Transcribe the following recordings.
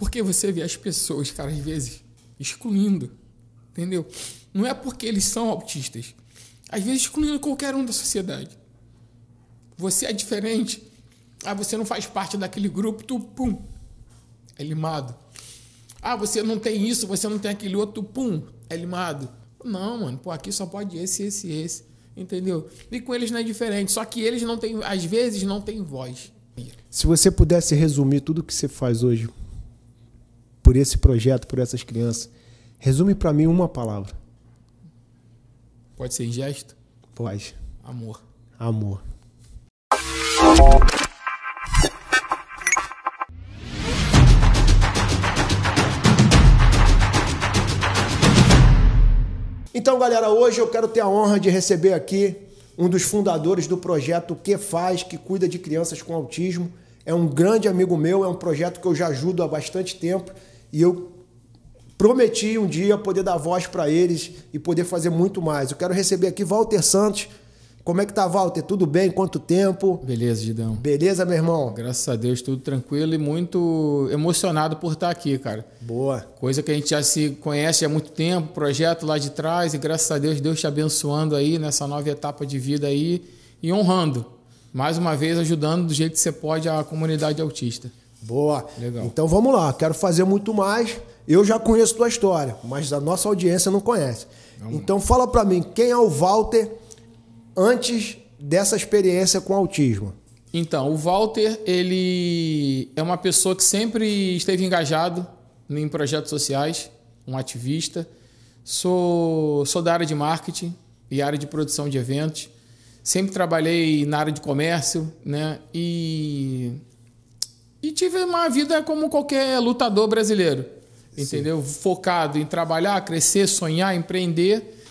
Porque você vê as pessoas, cara, às vezes, excluindo. Entendeu? Não é porque eles são autistas. Às vezes excluindo qualquer um da sociedade. Você é diferente. Ah, você não faz parte daquele grupo, tu, pum, é limado. Ah, você não tem isso, você não tem aquele outro, pum, é limado. Não, mano, pô, aqui só pode esse, esse, esse. Entendeu? E com eles não é diferente. Só que eles não têm, às vezes, não têm voz. Se você pudesse resumir tudo que você faz hoje por esse projeto, por essas crianças, resume para mim uma palavra. Pode ser em gesto? Pode. Amor. Amor. Então, galera, hoje eu quero ter a honra de receber aqui um dos fundadores do projeto Que Faz, que cuida de crianças com autismo. É um grande amigo meu, é um projeto que eu já ajudo há bastante tempo e eu prometi um dia poder dar voz para eles e poder fazer muito mais. Eu quero receber aqui Walter Santos, como é que tá, Walter? Tudo bem? Quanto tempo? Beleza, Gidão. Beleza, meu irmão? Graças a Deus, tudo tranquilo e muito emocionado por estar aqui, cara. Boa. Coisa que a gente já se conhece há muito tempo, projeto lá de trás e graças a Deus, Deus te abençoando aí nessa nova etapa de vida aí e honrando. Mais uma vez, ajudando do jeito que você pode a comunidade autista. Boa. Legal. Então vamos lá, quero fazer muito mais. Eu já conheço tua história, mas a nossa audiência não conhece. Vamos então fala para mim, quem é o Walter antes dessa experiência com autismo? Então, o Walter, ele é uma pessoa que sempre esteve engajado em projetos sociais, um ativista. Sou, sou da área de marketing e área de produção de eventos. Sempre trabalhei na área de comércio, né? E, e tive uma vida como qualquer lutador brasileiro, entendeu? Sim. Focado em trabalhar, crescer, sonhar, empreender.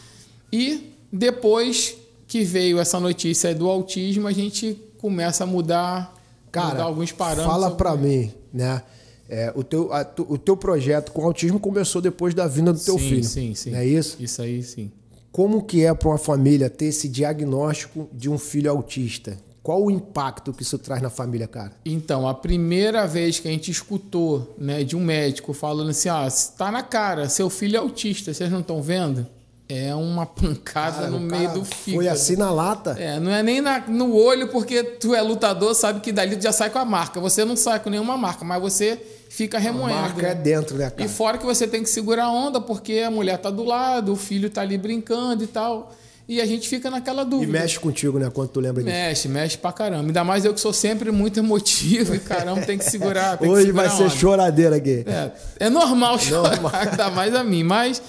E depois que veio essa notícia do autismo, a gente começa a mudar, Cara, mudar alguns parâmetros. Fala para mim, né? É, o, teu, a, o teu projeto com autismo começou depois da vinda do teu sim, filho. Sim, sim. é isso? Isso aí, sim. Como que é para uma família ter esse diagnóstico de um filho autista? Qual o impacto que isso traz na família, cara? Então, a primeira vez que a gente escutou né, de um médico falando assim, ah, tá na cara, seu filho é autista, vocês não estão vendo? É uma pancada cara, no meio do fígado. Foi assim na lata? É, não é nem na, no olho, porque tu é lutador, sabe que dali tu já sai com a marca. Você não sai com nenhuma marca, mas você fica remoendo. A marca é dentro, né, cara? E fora que você tem que segurar a onda, porque a mulher tá do lado, o filho tá ali brincando e tal. E a gente fica naquela dúvida. E mexe contigo, né? Quando tu lembra disso. Mexe, mexe pra caramba. Ainda mais eu que sou sempre muito emotivo e caramba, tem que segurar. Tem Hoje que segurar vai ser choradeira aqui. É, é normal chorar, normal. ainda mais a mim, mas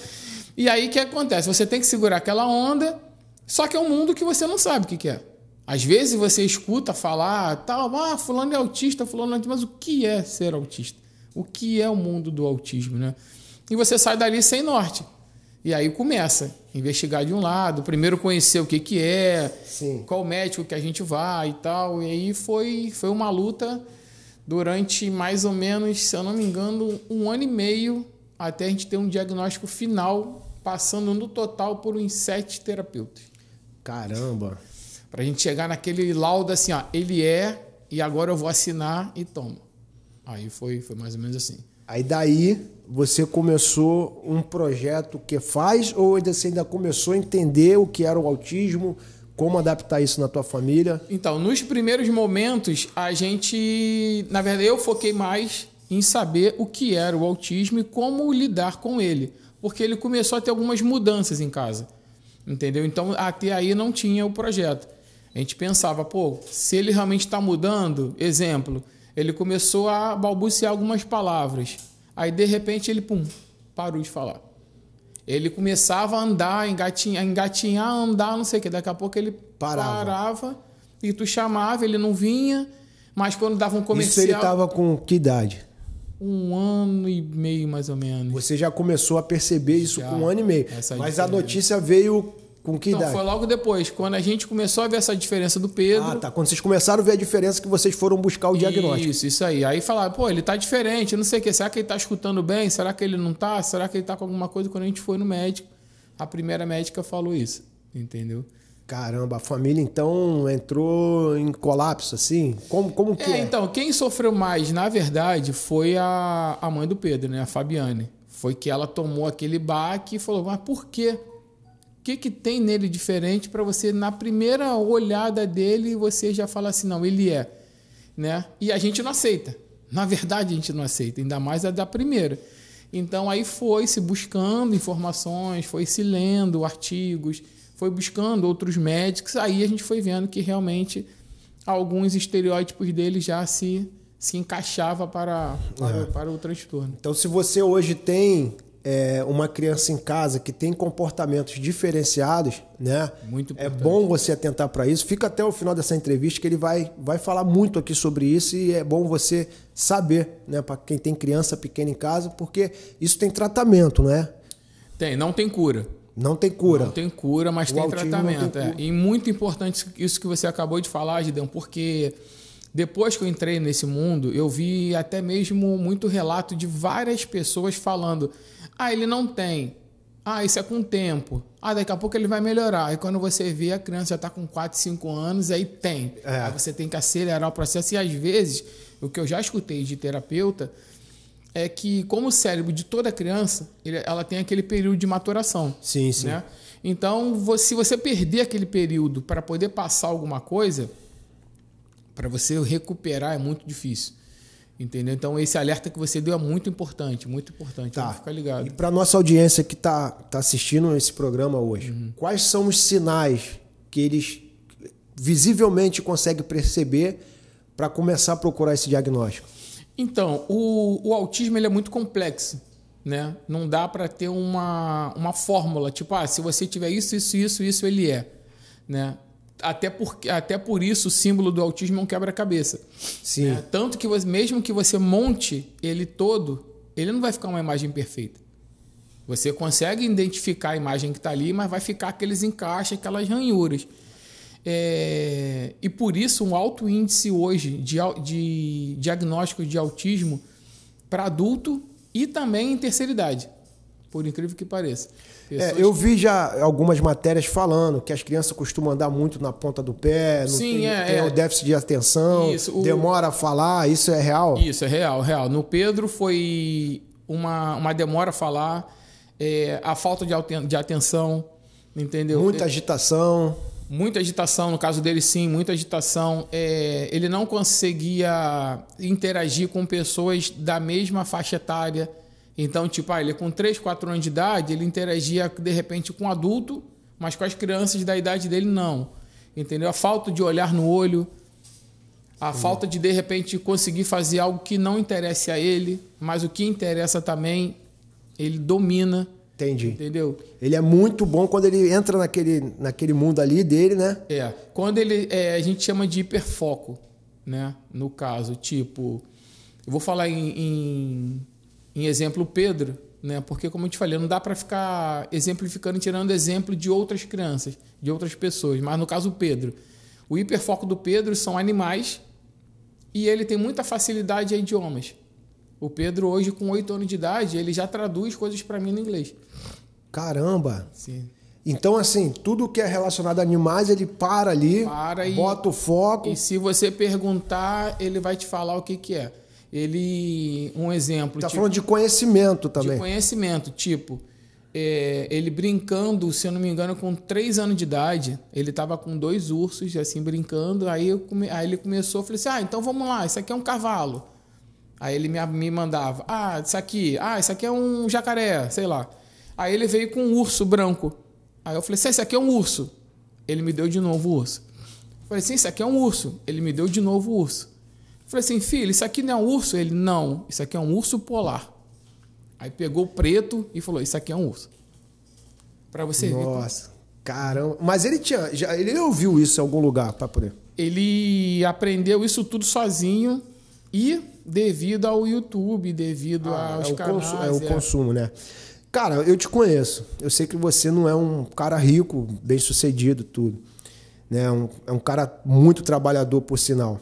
e aí o que acontece? Você tem que segurar aquela onda, só que é um mundo que você não sabe o que, que é. Às vezes você escuta falar, tal, ah, fulano é autista, fulano é autista, mas o que é ser autista? O que é o mundo do autismo, né? E você sai dali sem norte. E aí começa a investigar de um lado, primeiro conhecer o que, que é, Sim. qual médico que a gente vai e tal. E aí foi, foi uma luta durante mais ou menos, se eu não me engano, um ano e meio até a gente ter um diagnóstico final, passando no total por uns sete terapeutas. Caramba! Para a gente chegar naquele laudo assim, ó, ele é, e agora eu vou assinar e toma. Aí foi, foi mais ou menos assim. Aí daí você começou um projeto que faz ou você ainda começou a entender o que era o autismo, como adaptar isso na tua família? Então, nos primeiros momentos, a gente, na verdade, eu foquei mais em saber o que era o autismo e como lidar com ele, porque ele começou a ter algumas mudanças em casa, entendeu? Então até aí não tinha o projeto. A gente pensava, pô, se ele realmente está mudando, exemplo, ele começou a balbuciar algumas palavras, aí de repente ele pum parou de falar. Ele começava a andar, engatinhar, engatinhar andar, não sei o que. Daqui a pouco ele parava. parava e tu chamava, ele não vinha. Mas quando dava um comercial. Isso ele estava com que idade? um ano e meio, mais ou menos. Você já começou a perceber isso já, com um ano e meio. Mas a notícia veio com que Não, idade? foi logo depois, quando a gente começou a ver essa diferença do Pedro. Ah, tá. Quando vocês começaram a ver a diferença que vocês foram buscar o diagnóstico. Isso, isso aí. Aí falaram, pô, ele tá diferente, não sei o quê. Será que ele tá escutando bem? Será que ele não tá? Será que ele tá com alguma coisa? Quando a gente foi no médico, a primeira médica falou isso. Entendeu? Caramba, a família então entrou em colapso, assim? Como, como que É, é? então, quem sofreu mais, na verdade, foi a, a mãe do Pedro, né? A Fabiane. Foi que ela tomou aquele baque e falou, mas por quê? O que, que tem nele diferente para você, na primeira olhada dele, você já fala assim, não, ele é. Né? E a gente não aceita. Na verdade, a gente não aceita, ainda mais a da primeira. Então, aí foi se buscando informações, foi se lendo artigos, foi buscando outros médicos, aí a gente foi vendo que realmente alguns estereótipos dele já se, se encaixava para, para, para o transtorno. Então, se você hoje tem é, uma criança em casa que tem comportamentos diferenciados, né? Muito É bom você atentar para isso. Fica até o final dessa entrevista que ele vai, vai falar muito aqui sobre isso e é bom você saber, né? Para quem tem criança pequena em casa, porque isso tem tratamento, né? Tem, não tem cura. Não tem cura. Não tem cura, mas O tem tratamento. tem é. E muito importante isso que você acabou de falar, Gideon, porque depois que eu entrei nesse mundo, eu vi até mesmo muito relato de várias pessoas falando: ah, ele não tem. Ah, isso é com o tempo. Ah, daqui a pouco ele vai melhorar. E quando você vê, a criança já está com 4, 5 anos, aí tem. É. Aí você tem que acelerar o processo. E às vezes, o que eu já escutei de terapeuta é que, como o cérebro de toda criança, ela tem aquele período de maturação. Sim, sim. Né? Então, se você perder aquele período para poder passar alguma coisa, para você recuperar é muito difícil. Entendeu? Então, esse alerta que você deu é muito importante, muito importante. Tá. Fica ligado. E para nossa audiência que está tá assistindo esse programa hoje, Uhum. quais são os sinais que eles visivelmente conseguem perceber para começar a procurar esse diagnóstico? Então, o, o autismo ele é muito complexo, né? Não dá para ter uma, uma fórmula, tipo, ah, se você tiver isso, isso, isso, isso, ele é, né? Até por, até por isso o símbolo do autismo é um quebra-cabeça. Sim. né? Tanto que você- mesmo que você monte ele todo, ele não vai ficar uma imagem perfeita. Você consegue identificar a imagem que está ali, mas vai ficar aqueles encaixes, aquelas ranhuras. É, e por isso, um alto índice hoje de, de diagnóstico de autismo para adulto e também em terceira idade, por incrível que pareça. É, eu vi já algumas matérias falando que as crianças costumam andar muito na ponta do pé, Sim, tem, é, tem é. o déficit de atenção, Isso, o- demora a falar, isso é real? Isso, é real, real. No Pedro foi uma, uma demora a falar, é, a falta de, de atenção, entendeu? Muita agitação. Muita agitação, no caso dele sim, muita agitação. É, ele não conseguia interagir com pessoas da mesma faixa etária. Então, tipo, ah, ele com 3, 4 anos de idade, ele interagia de repente com adulto, mas com as crianças da idade dele não. Entendeu? A falta de olhar no olho, a falta de de repente conseguir fazer algo que não interesse a ele, mas o que interessa também, ele domina. Entendi. Entendeu? Ele é muito bom quando ele entra naquele, naquele mundo ali dele, né? É, quando ele é, a gente chama de hiperfoco, né? No caso, tipo, eu vou falar em, em, em exemplo Pedro, né? Porque como eu te falei, não dá para ficar exemplificando e tirando exemplo de outras crianças, de outras pessoas, mas no caso Pedro, o hiperfoco do Pedro são animais e ele tem muita facilidade a idiomas. O Pedro hoje com 8 anos de idade, ele já traduz coisas para mim no inglês. Caramba! Sim. Então, assim, tudo que é relacionado a animais, ele para ali, Para e- bota o foco. E se você perguntar, ele vai te falar o que, que é. Ele, um exemplo, Tá tipo, falando de conhecimento de também. conhecimento, tipo, é, ele brincando, se eu não me engano, com três anos de idade, ele tava com dois ursos, assim, brincando, aí, come- aí ele começou, eu falei assim, ah, então vamos lá, isso aqui é um cavalo. Aí ele me, me mandava, ah, isso aqui, ah, isso aqui é um jacaré, sei lá. Aí ele veio com um urso branco. Aí eu falei assim, isso aqui é um urso. Ele me deu de novo o urso. Eu falei assim, isso aqui é um urso. Ele me deu de novo o urso. Falei assim, filho, isso aqui não é um urso? Ele, não, isso aqui é um urso polar. Aí pegou o preto e falou, isso aqui é um urso. Pra você ver. como- Nossa, caramba. Mas ele tinha. Já, ele ouviu isso em algum lugar para poder. Ele aprendeu isso tudo sozinho e devido ao YouTube, devido aos é, o canais. consu- é o é. consumo, né? Cara, eu te conheço. Eu sei que você não é um cara rico, bem sucedido, tudo. Né? Um- é um cara muito trabalhador, por sinal.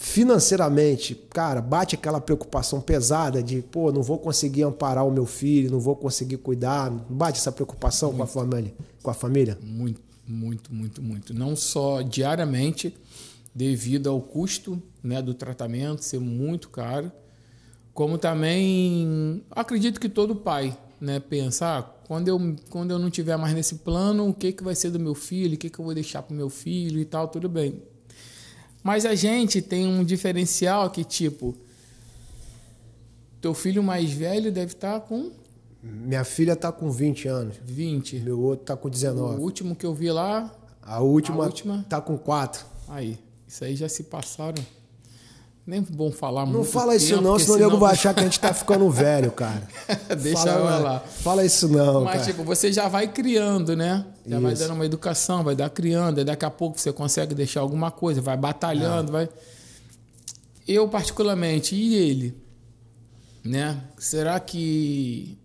Financeiramente, cara, bate aquela preocupação pesada de, pô, não vou conseguir amparar o meu filho, não vou conseguir cuidar. Bate essa preocupação com a família? Com a família? Muito, Muito, muito, muito. Não só diariamente, devido ao custo né, do tratamento ser muito caro, como também acredito que todo pai né, pensa, ah, quando, eu, quando eu não tiver mais nesse plano, o que, que vai ser do meu filho, o que, que eu vou deixar para o meu filho e tal, tudo bem. Mas a gente tem um diferencial que, tipo, teu filho mais velho deve estar tá com minha filha tá com 20 anos. 20. Meu outro tá com 19. O último que eu vi lá. A última, a última... tá com 4. Aí. Isso aí já se passaram. Nem bom falar muito. Não fala isso tempo, não, senão o nego vai achar que a gente tá ficando velho, cara. Deixa fala, eu lá. Fala isso não, Mas, cara. tipo, você já vai criando, né? Já isso. vai dando uma educação, vai dar criando, e daqui a pouco você consegue deixar alguma coisa, vai batalhando, é. vai... Eu, particularmente, e ele, né? Será que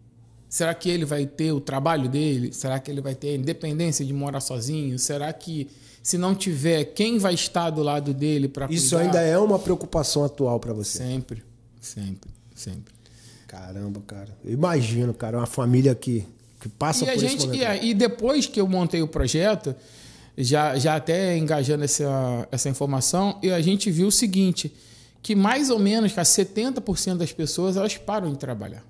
Será que ele vai ter o trabalho dele? Será que ele vai ter a independência de morar sozinho? Será que se não tiver, quem vai estar do lado dele para Isso ainda é uma preocupação atual para você? Sempre, sempre, sempre. Caramba, cara. Eu imagino, cara, uma família que, que passa e por a gente, e, e, depois que eu montei o projeto, já, já até engajando essa, essa informação, e a gente viu o seguinte, que mais ou menos 70% das pessoas elas param de trabalhar.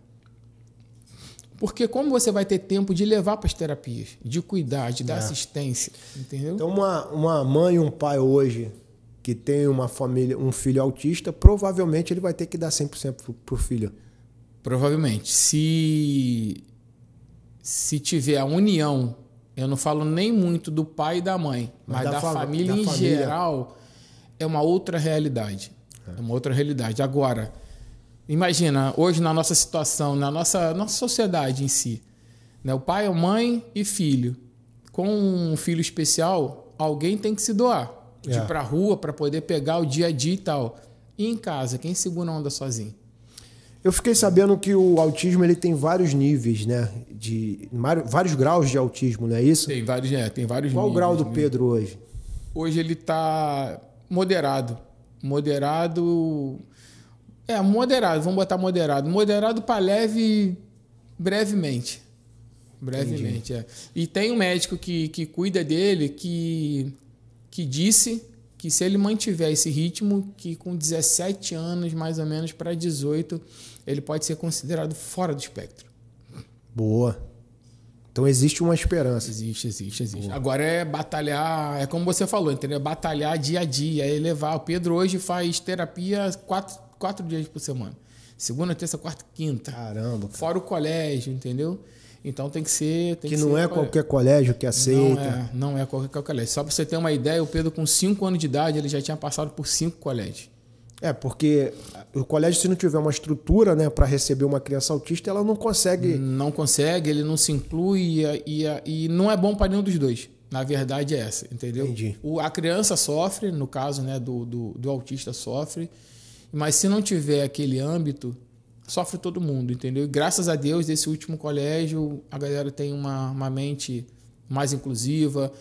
Porque como você vai ter tempo de levar para as terapias, de cuidar, de dar é. assistência, entendeu? Então uma, uma mãe e um pai hoje que tem uma família, um filho autista, provavelmente ele vai ter que dar 100% para o filho. Provavelmente. Se se tiver a união, eu não falo nem muito do pai e da mãe, mas, mas da, da, família da em família. geral, é uma outra realidade. É. é uma outra realidade. Agora, Imagina, hoje na nossa situação, na nossa, nossa sociedade em si, né? o pai, a mãe e filho. Com um filho especial, alguém tem que se doar. De é. ir pra rua para poder pegar o dia a dia e tal. E em casa, quem segura a onda sozinho? Eu fiquei sabendo que o autismo ele tem vários níveis, né? De vários graus de autismo, não é isso? Tem vários, é, tem vários Qual níveis. O grau do né? Pedro hoje? Hoje ele está moderado. Moderado é, moderado, vamos botar moderado. Moderado para leve brevemente. Brevemente, Entendi. é. E tem um médico que, que cuida dele que, que disse que se ele mantiver esse ritmo, que com 17 anos, mais ou menos, para 18, ele pode ser considerado fora do espectro. Boa. Então existe uma esperança. Existe, existe, existe. Boa. Agora é batalhar, é como você falou, entendeu? Batalhar dia a dia, é elevar. O Pedro hoje faz terapia quatro, quatro dias por semana. Segunda, terça, quarta, quinta. Caramba. Cara. Fora o colégio, entendeu? Então tem que ser. Tem que, que não ser é qualquer colégio que aceita. Não é, não é qualquer colégio. Só para você ter uma ideia, o Pedro, com 5 anos de idade, ele já tinha passado por cinco colégios. É, porque o colégio, se não tiver uma estrutura né, para receber uma criança autista, ela não consegue. Não consegue, ele não se inclui e, e, e não é bom para nenhum dos dois. Na verdade é essa, entendeu? Entendi. O, a criança sofre, no caso né, do, do, do autista sofre, mas se não tiver aquele âmbito, sofre todo mundo, entendeu? E graças a Deus, desse último colégio, a galera tem uma, uma mente mais inclusiva.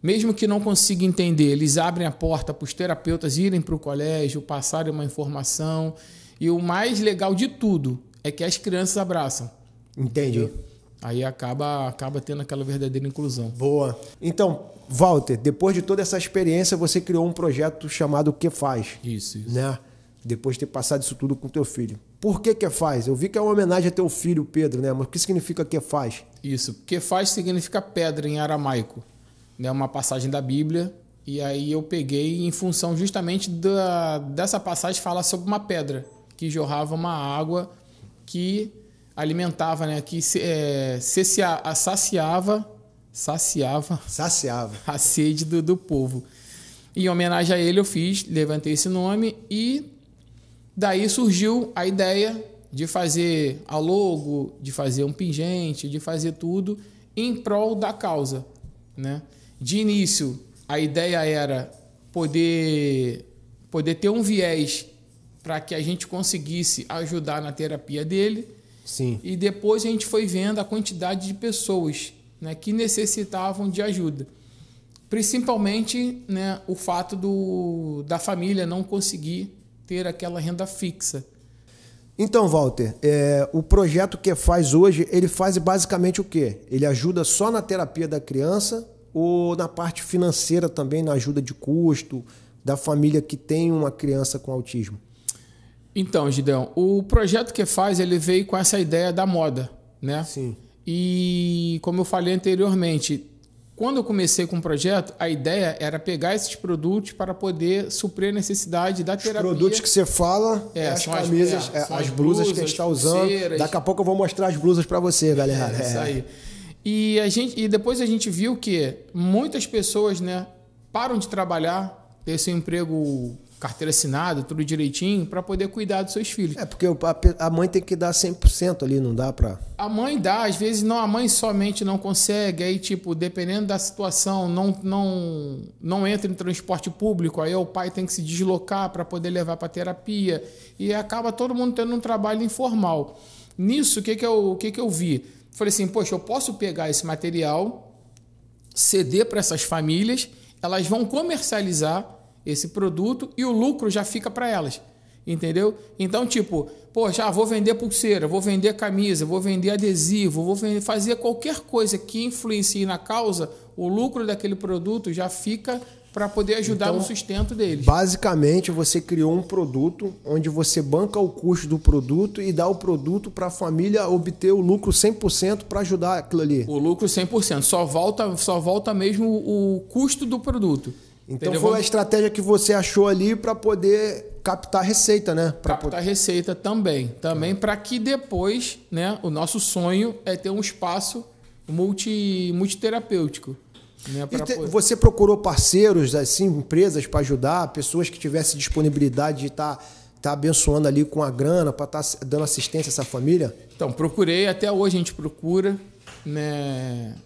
Mesmo que não consiga entender, eles abrem a porta para os terapeutas irem para o colégio, passarem uma informação. E o mais legal de tudo é que as crianças abraçam. Entendi. Entendeu? Aí acaba, acaba tendo aquela verdadeira inclusão. Boa. Então, Walter, depois de toda essa experiência, você criou um projeto chamado O Que Faz. Isso, isso. Né? Depois de ter passado isso tudo com teu filho. Por que que faz? Eu vi que é uma homenagem a teu filho, Pedro, né? Mas o que significa que faz? Isso, que faz significa pedra em aramaico, né? Uma passagem da Bíblia. E aí eu peguei em função justamente da, dessa passagem falar sobre uma pedra que jorrava uma água que alimentava, né? Que se, é, se, a, saciava, saciava, saciava a sede do, do povo. Em homenagem a ele eu fiz, levantei esse nome e Daí surgiu a ideia de fazer a logo, de fazer um pingente, de fazer tudo em prol da causa. Né? De início, a ideia era poder, poder ter um viés para que a gente conseguisse ajudar na terapia dele. Sim. E depois a gente foi vendo a quantidade de pessoas né, que necessitavam de ajuda. Principalmente né, o fato do, da família não conseguir ter aquela renda fixa. Então, Walter, é, o projeto que faz hoje, ele faz basicamente o quê? Ele ajuda só na terapia da criança ou na parte financeira também, na ajuda de custo da família que tem uma criança com autismo? Então, Gideão, o projeto que faz, ele veio com essa ideia da moda, né? Sim. E como eu falei anteriormente, quando eu comecei com o projeto, a ideia era pegar esses produtos para poder suprir a necessidade da terapia. Os produtos que você fala é, é as camisas, as, é, as, as, blusas, que a gente está usando. Pulseiras. Daqui a pouco eu vou mostrar as blusas para você, galera. É, isso aí. E, a gente, e depois a gente viu que muitas pessoas né, param de trabalhar, ter seu emprego carteira assinada, tudo direitinho, para poder cuidar dos seus filhos. É, porque a mãe tem que dar 100% ali, não dá para... A mãe dá, às vezes não, a mãe somente não consegue, aí tipo, dependendo da situação, não, não, não entra em transporte público, aí o pai tem que se deslocar para poder levar para terapia, e acaba todo mundo tendo um trabalho informal. Nisso, o que, que, eu, o que, que eu vi? Falei assim, poxa, eu posso pegar esse material, ceder para essas famílias, elas vão comercializar esse produto e o lucro já fica para elas. Entendeu? Então, tipo, poxa, ah, vou vender pulseira, vou vender camisa, vou vender adesivo, vou vender, fazer qualquer coisa que influencie na causa, o lucro daquele produto já fica para poder ajudar então, no sustento deles. Basicamente, você criou um produto onde você banca o custo do produto e dá o produto para a família obter o lucro 100% para ajudar aquilo ali. O lucro 100%, só volta, só volta mesmo o custo do produto. Então Entendeu? foi a estratégia que você achou ali para poder captar receita, né? Pra captar poder... receita também. Também para que depois, né? O nosso sonho é ter um espaço multi, multiterapêutico. Né, te, você procurou parceiros, assim, empresas para ajudar, pessoas que tivessem disponibilidade de estar tá, tá abençoando ali com a grana, para estar tá dando assistência a essa família? Então, procurei, até hoje a gente procura, né?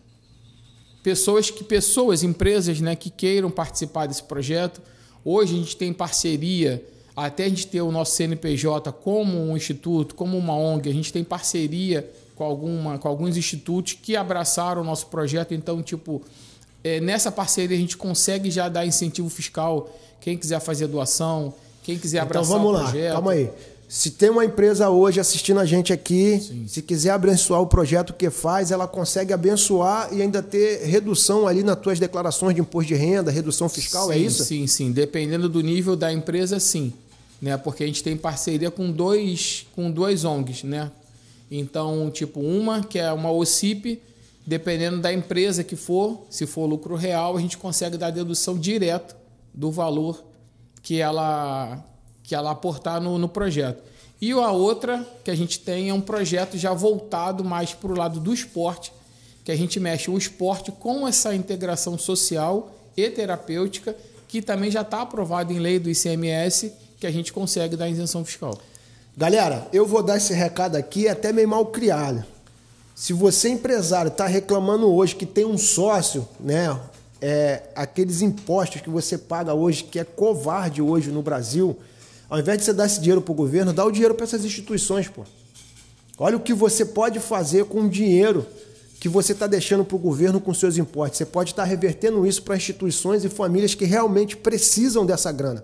Pessoas que pessoas, empresas, né, que queiram participar desse projeto. Hoje a gente tem parceria, até a gente ter o nosso CNPJ como um instituto, como uma ONG, a gente tem parceria com alguma com alguns institutos que abraçaram o nosso projeto, então tipo, é, nessa parceria a gente consegue já dar incentivo fiscal, quem quiser fazer doação, quem quiser então, abraçar então, vamos o projeto. Lá, calma aí. Se tem uma empresa hoje assistindo a gente aqui, Sim. se quiser abençoar o projeto que faz, ela consegue abençoar e ainda ter redução ali nas tuas declarações de imposto de renda, redução fiscal, é sim, é isso? Sim, sim. Dependendo do nível da empresa, sim. Né? Porque a gente tem parceria com dois, com dois ONGs, né? Então, tipo, uma que é uma OCIP, dependendo da empresa que for, se for lucro real, a gente consegue dar dedução direto do valor que ela que ela aportar no, no projeto. E a outra que a gente tem é um projeto já voltado mais para o lado do esporte, que a gente mexe o esporte com essa integração social e terapêutica, que também já está aprovado em lei do ICMS, que a gente consegue dar isenção fiscal. Galera, eu vou dar esse recado aqui até meio mal criado. Se você empresário está reclamando hoje que tem um sócio, né, é, aqueles impostos que você paga hoje, que é covarde hoje no Brasil, ao invés de você dar esse dinheiro para o governo, dá o dinheiro para essas instituições, pô. Olha o que você pode fazer com o dinheiro que você está deixando para o governo com seus impostos. Você pode estar tá revertendo isso para instituições e famílias que realmente precisam dessa grana.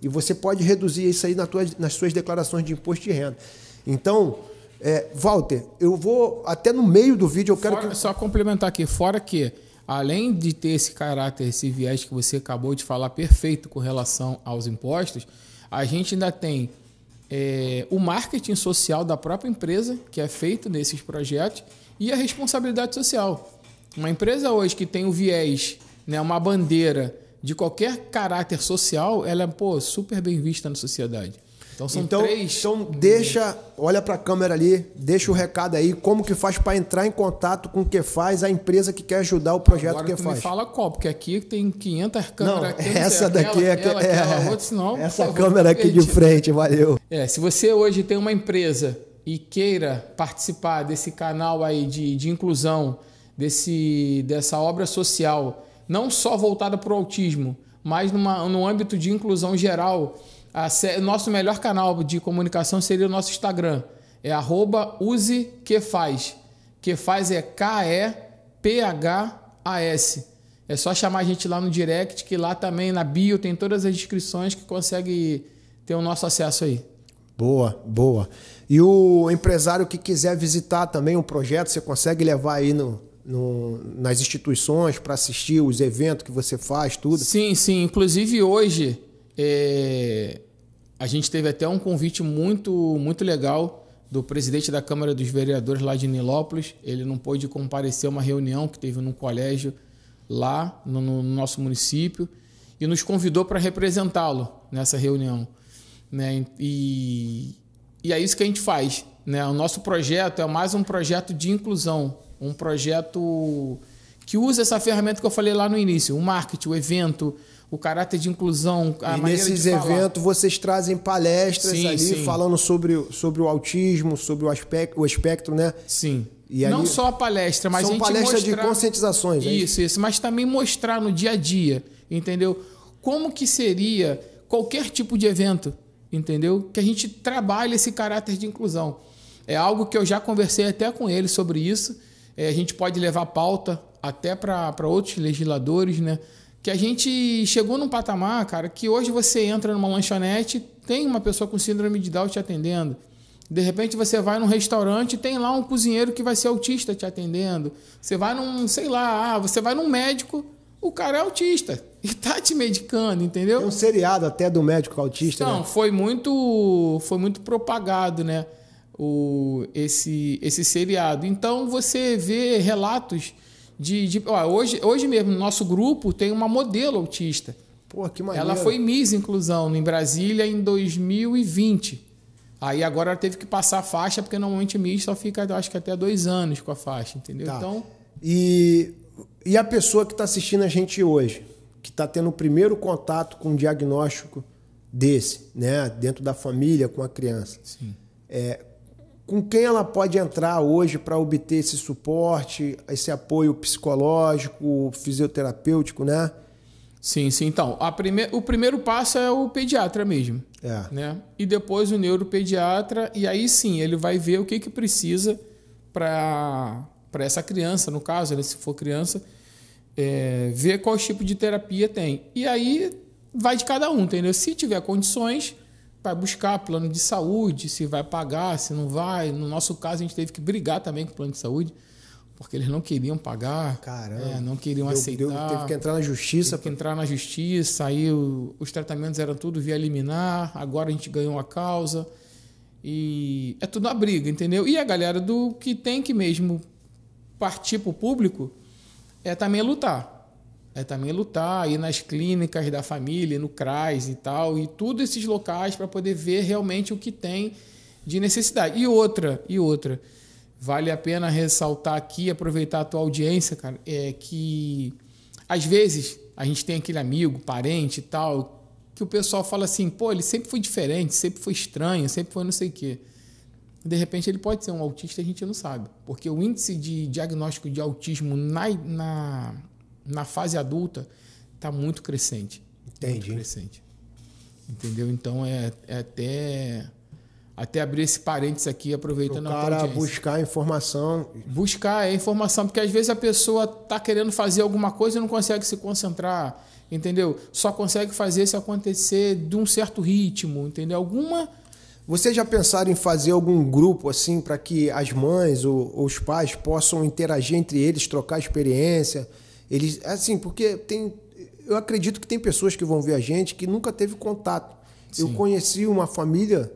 E você pode reduzir isso aí nas, tuas, nas suas declarações de imposto de renda. Então, é, Walter, eu vou até no meio do vídeo, eu quero fora, que... Só complementar aqui, fora que, além de ter esse caráter, esse viés que você acabou de falar perfeito com relação aos impostos, a gente ainda tem é, o marketing social da própria empresa, que é feito nesses projetos, e a responsabilidade social. Uma empresa hoje que tem o viés, né, uma bandeira de qualquer caráter social, ela é pô, super bem vista na sociedade. Então são então, três. Então deixa, olha para a câmera ali, deixa o recado aí, como que faz para entrar em contato com o que faz a empresa que quer ajudar o projeto Agora que tu faz. Me fala qual, porque aqui tem 500 câmeras. Não, aqui, essa daqui aquela, é, aquela, é, outra, senão, essa câmera aqui de frente, valeu. É, se você hoje tem uma empresa e queira participar desse canal aí de, de inclusão, desse, dessa obra social, não só voltada para o autismo, mas numa, no âmbito de inclusão geral o nosso melhor canal de comunicação seria o nosso Instagram. É arroba use que faz. Que faz é K-E-P-H-A-S. É só chamar a gente lá no direct, que lá também na bio tem todas as inscrições que consegue ter o nosso acesso aí. Boa, boa. E o empresário que quiser visitar também o projeto, você consegue levar aí no, no, nas instituições para assistir os eventos que você faz, tudo? Sim, sim. Inclusive hoje é, a gente teve até um convite muito, muito legal do presidente da Câmara dos Vereadores lá de Nilópolis. Ele não pôde comparecer a uma reunião que teve num colégio lá no, no nosso município e nos convidou para representá-lo nessa reunião. Né? E, e é isso que a gente faz. Né? O nosso projeto é mais um projeto de inclusão, um projeto que usa essa ferramenta que eu falei lá no início, o marketing, o evento, o caráter de inclusão, a e nesses eventos vocês trazem palestras sim, ali sim. falando sobre, sobre o autismo, sobre o espectro, o espectro, né? Sim. E Não só a palestra, mas são a gente palestras mostrar... de conscientizações. É isso, isso, mas também mostrar no dia a dia, entendeu? Como que seria qualquer tipo de evento, entendeu? Que a gente trabalhe esse caráter de inclusão. É algo que eu já conversei até com ele sobre isso. É, a gente pode levar pauta até para outros legisladores, né? Que a gente chegou num patamar, cara, que hoje você entra numa lanchonete, tem uma pessoa com síndrome de Down te atendendo. De repente você vai num restaurante, tem lá um cozinheiro que vai ser autista te atendendo. Você vai num, sei lá, ah, você vai num médico, o cara é autista e tá te medicando, entendeu? Tem um seriado até do médico autista, Não, né? foi muito foi muito propagado, né? O, esse, esse seriado. Então você vê relatos de. de ó, hoje, hoje mesmo, no nosso grupo tem uma modelo autista. Pô, que maneiro. Ela foi Miss Inclusão em Brasília em 2020. Aí agora ela teve que passar a faixa, porque normalmente Miss só fica, acho que até dois anos com a faixa, entendeu? Tá. Então. E, e a pessoa que está assistindo a gente hoje, que está tendo o primeiro contato com um diagnóstico desse, né? Dentro da família, com a criança. Sim. É, com quem ela pode entrar hoje para obter esse suporte, esse apoio psicológico, fisioterapêutico, né? Sim, sim. Então, prime... o primeiro passo é o pediatra mesmo. É. Né? E depois o neuropediatra, e aí sim ele vai ver o que, que precisa para essa criança, no caso, né? se for criança, é, ver qual tipo de terapia tem. E aí vai de cada um, entendeu? Se tiver condições, vai buscar plano de saúde, se vai pagar, se não vai. No nosso caso, a gente teve que brigar também com o plano de saúde, porque eles não queriam pagar. Caramba. É, não queriam Deu- aceitar. deu- teve que entrar na justiça. Teve que entrar na justiça, aí o- os tratamentos eram tudo via liminar, agora a gente ganhou a causa. E é tudo uma briga, entendeu? E a galera do que tem que mesmo partir para o público é também lutar. É também lutar, ir nas clínicas da família, no CRAS e tal, e tudo esses locais para poder ver realmente o que tem de necessidade. E outra, e outra, vale a pena ressaltar aqui, aproveitar a tua audiência, cara, é que às vezes a gente tem aquele amigo, parente e tal, que o pessoal fala assim, pô, ele sempre foi diferente, sempre foi estranho, sempre foi não sei o quê. De repente ele pode ser um autista a gente não sabe. Porque o índice de diagnóstico de autismo na, na, na fase adulta está muito crescente. Entendi. Muito crescente. Entendeu? Então é, é até, até abrir esse parênteses aqui, aproveitando a tua cara buscar informação. Buscar é informação, porque às vezes a pessoa está querendo fazer alguma coisa e não consegue se concentrar, entendeu? Só consegue fazer se acontecer de um certo ritmo, entendeu? Alguma. Vocês já pensaram em fazer algum grupo assim para que as mães ou, ou os pais possam interagir entre eles, trocar experiência? Eles, assim, porque tem, eu acredito que tem pessoas que vão ver a gente que nunca teve contato. Eu Sim. conheci uma família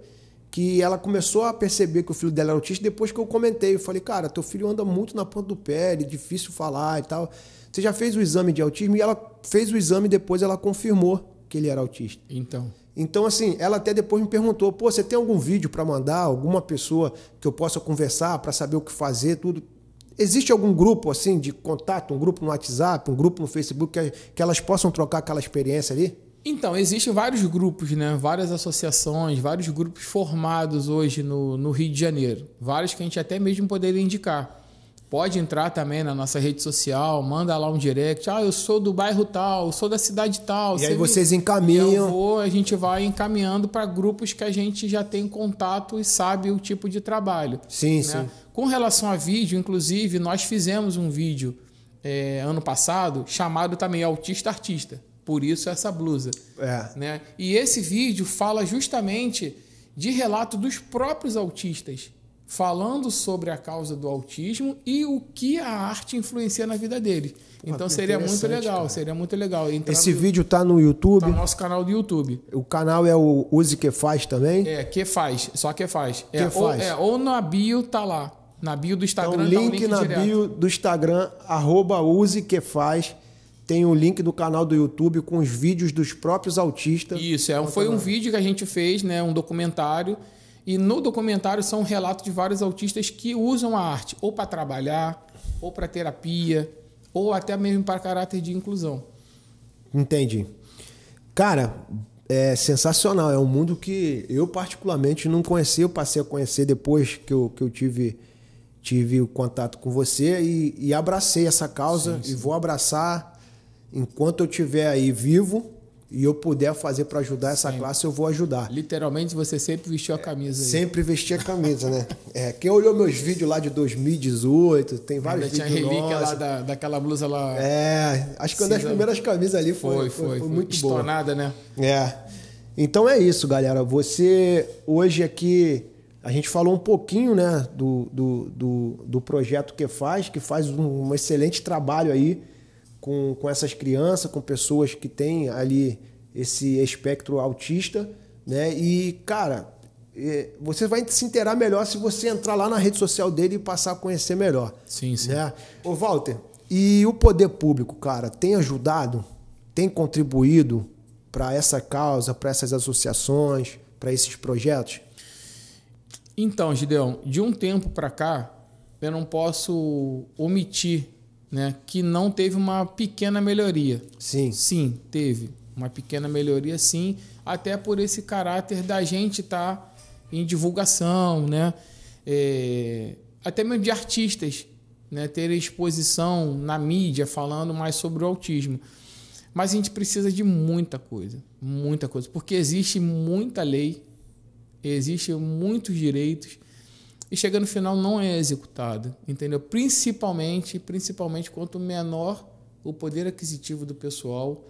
que ela começou a perceber que o filho dela era autista depois que eu comentei. Eu falei, cara, teu filho anda muito na ponta do pé, é difícil falar e tal. Você já fez o exame de autismo? E ela fez o exame e depois ela confirmou que ele era autista. Então. Então, assim, ela até depois me perguntou: pô, você tem algum vídeo para mandar, alguma pessoa que eu possa conversar para saber o que fazer, tudo? Existe algum grupo, assim, de contato, um grupo no WhatsApp, um grupo no Facebook, que, que elas possam trocar aquela experiência ali? Então, existem vários grupos, né? várias associações, vários grupos formados hoje no, no Rio de Janeiro. Vários que a gente até mesmo poderia indicar. Pode entrar também na nossa rede social, manda lá um direct. Ah, eu sou do bairro tal, sou da cidade tal. E aí Você me- vocês encaminham. Eu vou, a gente vai encaminhando para grupos que a gente já tem contato e sabe o tipo de trabalho. Sim, né? sim. Com relação a vídeo, inclusive, nós fizemos um vídeo é, ano passado chamado também Autista Artista. Por isso essa blusa. É. Né? E esse vídeo fala justamente de relato dos próprios autistas falando sobre a causa do autismo e o que a arte influencia na vida dele. Pô, então seria muito legal, cara. seria muito legal. Entrar Esse no, vídeo tá no YouTube. tá no nosso canal do YouTube. O canal é o Use Que Faz também. É, que faz, só que faz. É, Que ou, faz. é, ou na bio tá lá. Na bio do Então, Instagram tá um link, link na direto. bio do Instagram, arroba Use Que Faz. Tem o link do canal do YouTube com os vídeos dos próprios autistas. Isso, é, foi um vídeo que a gente fez, né, um documentário. E no documentário são relatos de vários autistas que usam a arte ou para trabalhar, ou para terapia, ou até mesmo para caráter de inclusão. Entendi. Cara, é sensacional. É um mundo que eu particularmente não conhecia. Eu passei a conhecer depois que eu, que eu tive, tive o contato com você e, e abracei essa causa e vou abraçar enquanto eu estiver aí vivo e eu puder fazer para ajudar essa classe, eu vou ajudar. Literalmente você sempre vestiu a camisa aí. Sempre vestir a camisa, né? É, quem olhou meus vídeos lá de 2018, tem vários Ainda tinha vídeos relíquia lá nossos. da, daquela blusa lá. É, acho que uma das primeiras camisas ali foi, foi, foi, foi, muito boa. estonada, né? É. Então é isso, galera. Você hoje aqui a gente falou um pouquinho, né, do, do, do, do projeto que faz, que faz um, um excelente trabalho aí com, com essas crianças, com pessoas que têm ali esse espectro autista, né? E cara, é, você vai se inteirar melhor se você entrar lá na rede social dele e passar a conhecer melhor. Sim, sim. Né? Ô, Walter, e o poder público, cara, tem ajudado, tem contribuído para essa causa, para essas associações, para esses projetos? Então, Gideão, de um tempo para cá, eu não posso omitir né, que não teve uma pequena melhoria. Sim. Sim, teve uma pequena melhoria, sim, até por esse caráter da gente estar em divulgação, né? É, até mesmo de artistas, né? Ter exposição na mídia falando mais sobre o autismo. Mas a gente precisa de muita coisa, muita coisa, porque existe muita lei, existe muitos direitos e chega no final não é executado, entendeu? Principalmente, principalmente quanto menor o poder aquisitivo do pessoal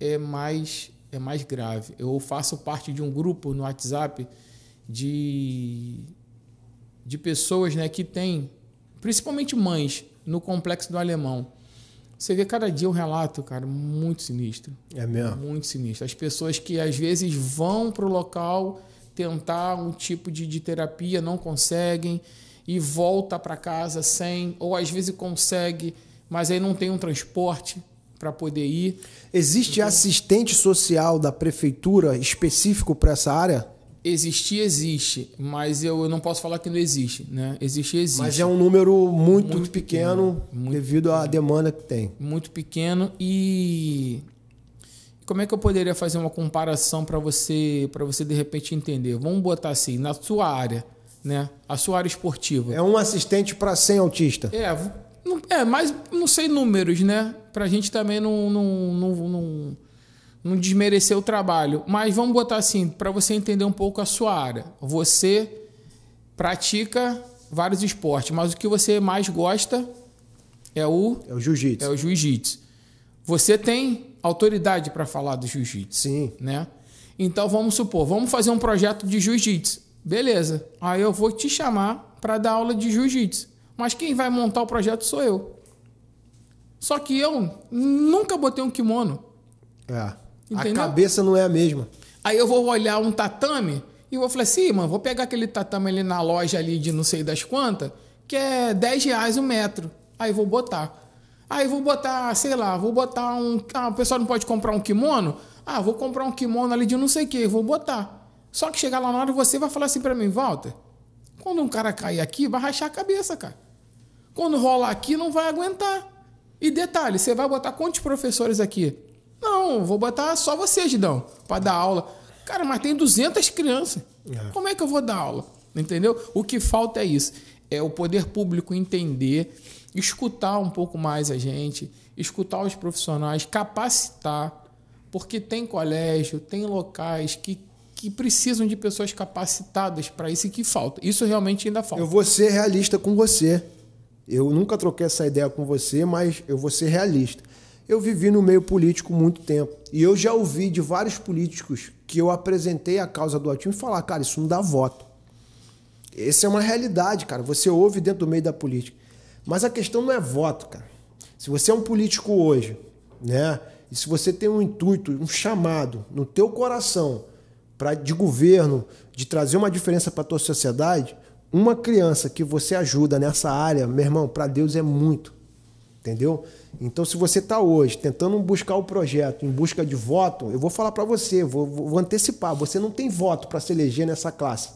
é mais é mais grave. Eu faço parte de um grupo no WhatsApp de de pessoas, né, que têm principalmente mães no complexo do Alemão. Você vê cada dia um relato, cara, muito sinistro. É mesmo. Muito sinistro. As pessoas que às vezes vão para o local tentar um tipo de, de terapia, não conseguem e volta para casa sem, ou às vezes consegue, mas aí não tem um transporte para poder ir. Existe assistente social da prefeitura específico para essa área? Existir existe, mas eu, eu não posso falar que não existe, né? Existir existe. Mas é um número muito, Muito pequeno, pequeno, muito devido à demanda que tem. muito pequeno e como é que eu poderia fazer uma comparação para você para você de repente entender? Vamos botar assim, na sua área, né? A sua área esportiva. É um assistente para 100 autista. É, não- é, mas não sei números, né? Pra gente também não, não, não, não, não desmerecer o trabalho. Mas vamos botar assim, para você entender um pouco a sua área. Você pratica vários esportes, mas o que você mais gosta é o, É o jiu-jitsu. é o jiu-jitsu. Você tem autoridade para falar do jiu-jitsu Sim. né? Então vamos supor, vamos fazer um projeto de jiu-jitsu. Beleza. Aí eu vou te chamar para dar aula de jiu-jitsu. Mas quem vai montar o projeto sou eu. Só que eu nunca botei um kimono. É. A Entendeu? cabeça não é a mesma. Aí eu vou olhar um tatame e vou falar assim, mano, vou pegar aquele tatame ali na loja ali de não sei das quantas, que é 10 reais o metro. Aí vou botar. Aí vou botar, sei lá, vou botar um. Ah, o pessoal não pode comprar um kimono? Ah, vou comprar um kimono ali de não sei o que, vou botar. Só que chegar lá na hora você vai falar assim pra mim, Walter, quando um cara cair aqui, vai rachar a cabeça, cara. Quando rolar aqui, não vai aguentar. E detalhe, você vai botar quantos professores aqui? Não, vou botar só você, Gidão, para dar aula. Cara, mas tem 200 crianças. Como é que eu vou dar aula? Entendeu? O que falta é isso. É o poder público entender, escutar um pouco mais a gente, escutar os profissionais, capacitar, porque tem colégio, tem locais que, que precisam de pessoas capacitadas para isso e que falta. Isso realmente ainda falta. Eu vou ser realista com você. Eu nunca troquei essa ideia com você, mas eu vou ser realista. Eu vivi no meio político muito tempo. E eu já ouvi de vários políticos que eu apresentei a causa do autismo falar, cara, isso não dá voto. Essa é uma realidade, cara. Você ouve dentro do meio da política. Mas a questão não é voto, cara. Se você é um político hoje, né? E se você tem um intuito, um chamado no teu coração para de governo, de trazer uma diferença para a tua sociedade, uma criança que você ajuda nessa área, meu irmão, para Deus é muito. Entendeu? Então, se você está hoje tentando buscar o projeto em busca de voto, eu vou falar para você, vou, vou, antecipar: você não tem voto para se eleger nessa classe.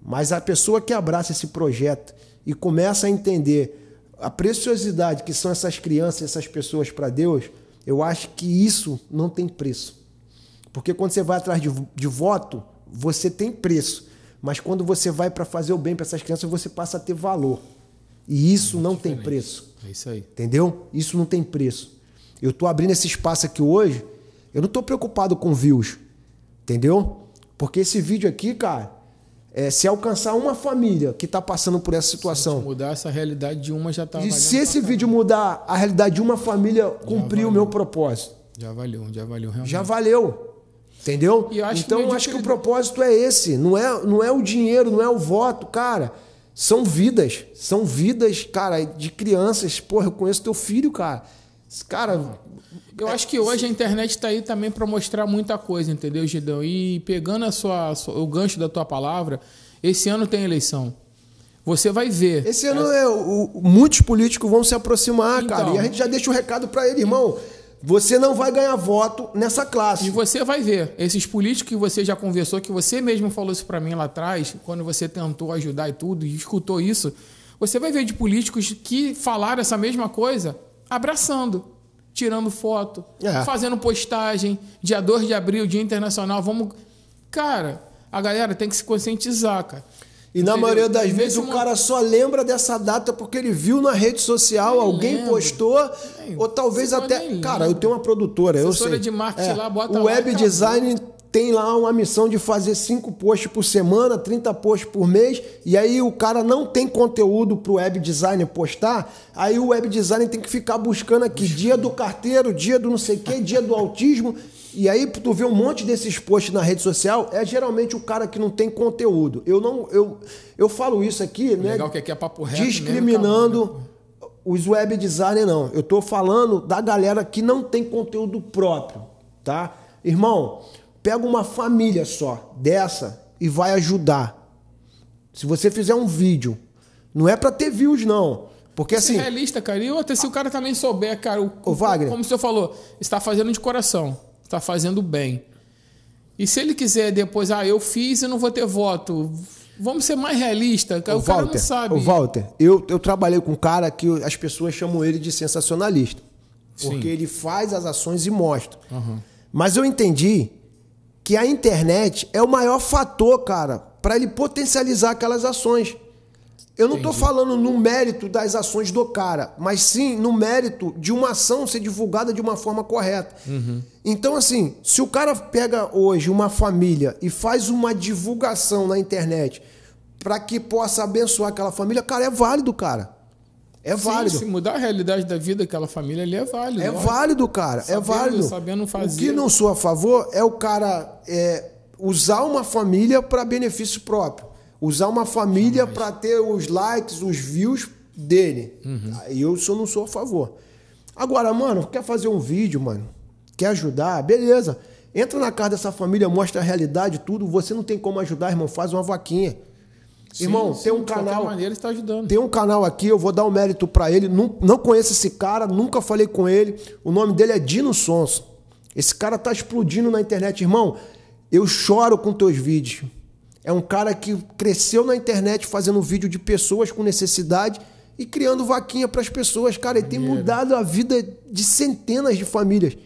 Mas a pessoa que abraça esse projeto e começa a entender a preciosidade que são essas crianças, essas pessoas para Deus, eu acho que isso não tem preço. Porque quando você vai atrás de, de voto, você tem preço. Mas quando você vai para fazer o bem para essas crianças, você passa a ter valor. E isso não diferente. tem preço. É isso aí. Entendeu? Isso não tem preço. Eu estou abrindo esse espaço aqui hoje, eu não estou preocupado com views. Entendeu? Porque esse vídeo aqui, cara, é, se alcançar uma família que está passando por essa situação. Se mudar essa realidade de uma já está. E se esse vídeo mudar a realidade de uma família, cumprir o meu propósito. Já valeu, já valeu realmente. Já valeu. Entendeu? Acho então, que acho que o propósito é esse. Não é, não é o dinheiro, não é o voto, cara. São vidas. São vidas, cara, de crianças. Porra, eu conheço teu filho, cara. Cara. Eu acho que hoje a internet está aí também para mostrar muita coisa, entendeu, Gidão? E pegando a sua, o gancho da tua palavra, esse ano tem eleição. Você vai ver. Esse ano é, o, muitos políticos vão se aproximar, então, cara. E a gente já deixa o recado para ele, irmão. Você não vai ganhar voto nessa classe. E você vai ver, esses políticos que você já conversou, que você mesmo falou isso para mim lá atrás, quando você tentou ajudar e tudo, e escutou isso, você vai ver de políticos que falaram essa mesma coisa abraçando, tirando foto, é. fazendo postagem, dia 2 de abril, Dia Internacional, vamos. Cara, a galera tem que se conscientizar, cara. E na maioria das vezes o cara só lembra dessa data porque ele viu na rede social, nem alguém lembro. postou, nem, ou talvez até. Cara, eu tenho uma produtora, eu sei. de marketing é, lá, bota O web design tem lá uma missão de fazer cinco posts por semana, 30 posts por mês, e aí o cara não tem conteúdo para o web designer postar, aí o web designer tem que ficar buscando aqui dia do carteiro, dia do não sei o quê, dia do autismo, e aí tu vê um monte desses posts na rede social, é geralmente o cara que não tem conteúdo. Eu não eu, eu falo isso aqui, né? Legal que aqui é papo reto discriminando mesmo, né? os web designers não. Eu tô falando da galera que não tem conteúdo próprio, tá? Irmão, pega uma família só dessa e vai ajudar. Se você fizer um vídeo, não é para ter views não. Porque assim. É realista, cara. E outra, se o cara também souber, cara, o, o Wagner, como o senhor falou, está fazendo de coração está fazendo bem. E se ele quiser depois, ah, eu fiz e não vou ter voto, vamos ser mais realistas, o, o Walter, cara não sabe. O Walter, eu, eu trabalhei com um cara que as pessoas chamam ele de sensacionalista. Porque Sim. ele faz as ações e mostra. Uhum. Mas eu entendi que a internet é o maior fator, cara, para ele potencializar aquelas ações. Eu não estou falando no mérito das ações do cara, mas sim no mérito de uma ação ser divulgada de uma forma correta. Uhum. Então, assim, se o cara pega hoje uma família e faz uma divulgação na internet para que possa abençoar aquela família, cara, é válido, cara. É sim, válido. Se mudar a realidade da vida daquela família ali é válido. É válido, cara. É sabendo, é válido. Sabendo fazer. O que não sou a favor é o cara é, usar uma família para benefício próprio usar uma família para ter os likes, os views dele. Uhum. Eu só não sou a favor. Agora, mano, quer fazer um vídeo, mano? Quer ajudar? Beleza. Entra na casa dessa família, mostra a realidade, tudo. Você não tem como ajudar, irmão. Faz uma vaquinha. Sim, irmão, sim, tem um canal. Maneira, está ajudando. Tem um canal aqui, eu vou dar um mérito para ele. Não, não conheço esse cara, nunca falei com ele. O nome dele é Dino Sonso. Esse cara tá explodindo na internet, irmão. Eu choro com teus vídeos. É um cara que cresceu na internet fazendo vídeo de pessoas com necessidade e criando vaquinha para as pessoas. Cara, ele tem mudado a vida de centenas de famílias.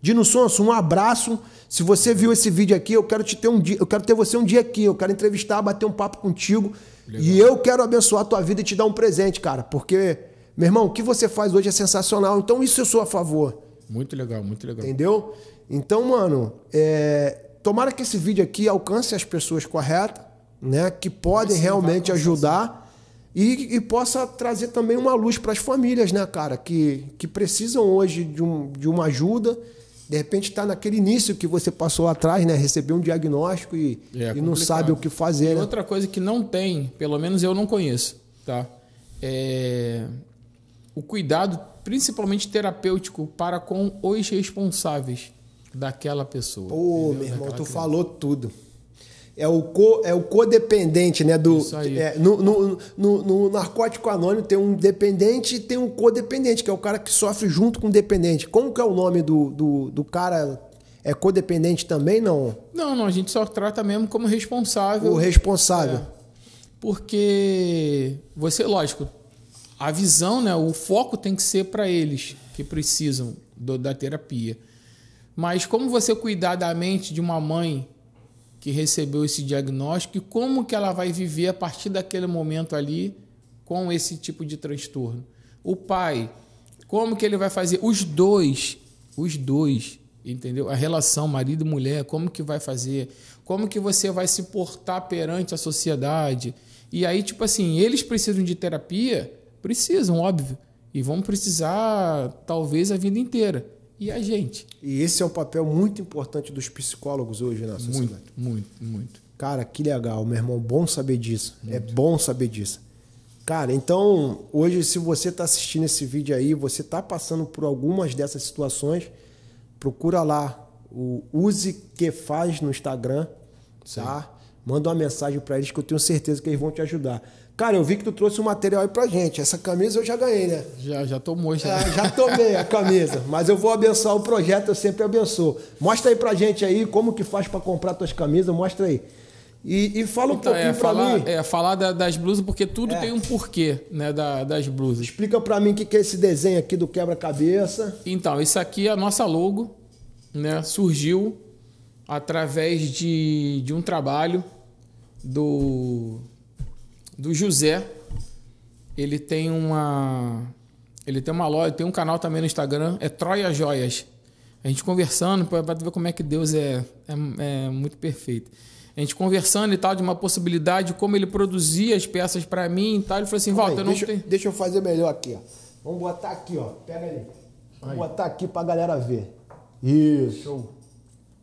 Dino Sonso, um abraço. Se você viu esse vídeo aqui, eu quero te ter um dia, eu quero ter você um dia aqui, eu quero entrevistar, bater um papo contigo. Legal. E eu quero abençoar a tua vida e te dar um presente, cara, porque meu irmão, o que você faz hoje é sensacional. Então isso eu sou a favor. Muito legal, muito legal. Entendeu? Então, mano, é, Tomara que esse vídeo aqui alcance as pessoas corretas, né, que podem realmente ajudar e, e, possa trazer também uma luz para as famílias, né, cara, que, que precisam hoje de, um, de uma ajuda, de repente está naquele início que você passou atrás, né? Recebeu um diagnóstico e, É e não sabe o que fazer, E né? outra coisa que não tem, pelo menos eu não conheço, tá? É o cuidado, principalmente terapêutico, para com os responsáveis daquela pessoa. Pô, entendeu? meu irmão, Daquela tu criança. falou tudo. É o, co, é o codependente, né? Do, Isso aí. é, no, no, no, no narcótico anônimo tem um dependente e tem um codependente, que é o cara que sofre junto com o dependente. Como que é o nome do, do, do cara? É codependente também, não? Não, não, a gente só trata mesmo como responsável. O responsável. É. Porque você, lógico, a visão, né, o foco tem que ser para eles que precisam do- da terapia. Mas como você cuidar da mente de uma mãe que recebeu esse diagnóstico e como que ela vai viver a partir daquele momento ali com esse tipo de transtorno? O pai, como que ele vai fazer? Os dois, os dois, entendeu? A relação marido e mulher, como que vai fazer? Como que você vai se portar perante a sociedade? E aí, tipo assim, eles precisam de terapia? Precisam, óbvio. E vão precisar, talvez, a vida inteira. E a gente? E esse é um papel muito importante dos psicólogos hoje na sociedade. Muito, muito, muito. Cara, que legal, meu irmão. Bom saber disso. É bom saber disso. Cara, então, hoje, se você está assistindo esse vídeo aí, você está passando por algumas dessas situações, procura lá o Use Que Faz no Instagram, tá? Manda uma mensagem para eles que eu tenho certeza que eles vão te ajudar. Cara, eu vi que tu trouxe um material aí pra gente. Essa camisa eu já ganhei, né? Já, já tomou, já. Ah, já tomei a camisa, mas eu vou abençoar o projeto, eu sempre abençoo. Mostra aí pra gente aí como que faz pra comprar tuas camisas, mostra aí. E, e fala um Então, pouquinho é, pra falar, mim. é falar da- das blusas, porque tudo É. tem um porquê, né, da- das blusas. Explica pra mim o que que é esse desenho aqui do quebra-cabeça. Então, isso aqui é a nossa logo, né? Surgiu através de, de um trabalho do, do José. Ele tem uma ele tem uma loja, tem um canal também no Instagram, é Troia Joias. A gente conversando, para ver como é que Deus é, é, é muito perfeito. A gente conversando e tal de uma possibilidade de como ele produzia as peças para mim e tal. Ele falou assim, Aí, eu não deixa, tenho deixa eu fazer melhor aqui, ó. Vamos botar aqui, ó. Pega ali. Vamos botar aqui pra galera ver. Isso.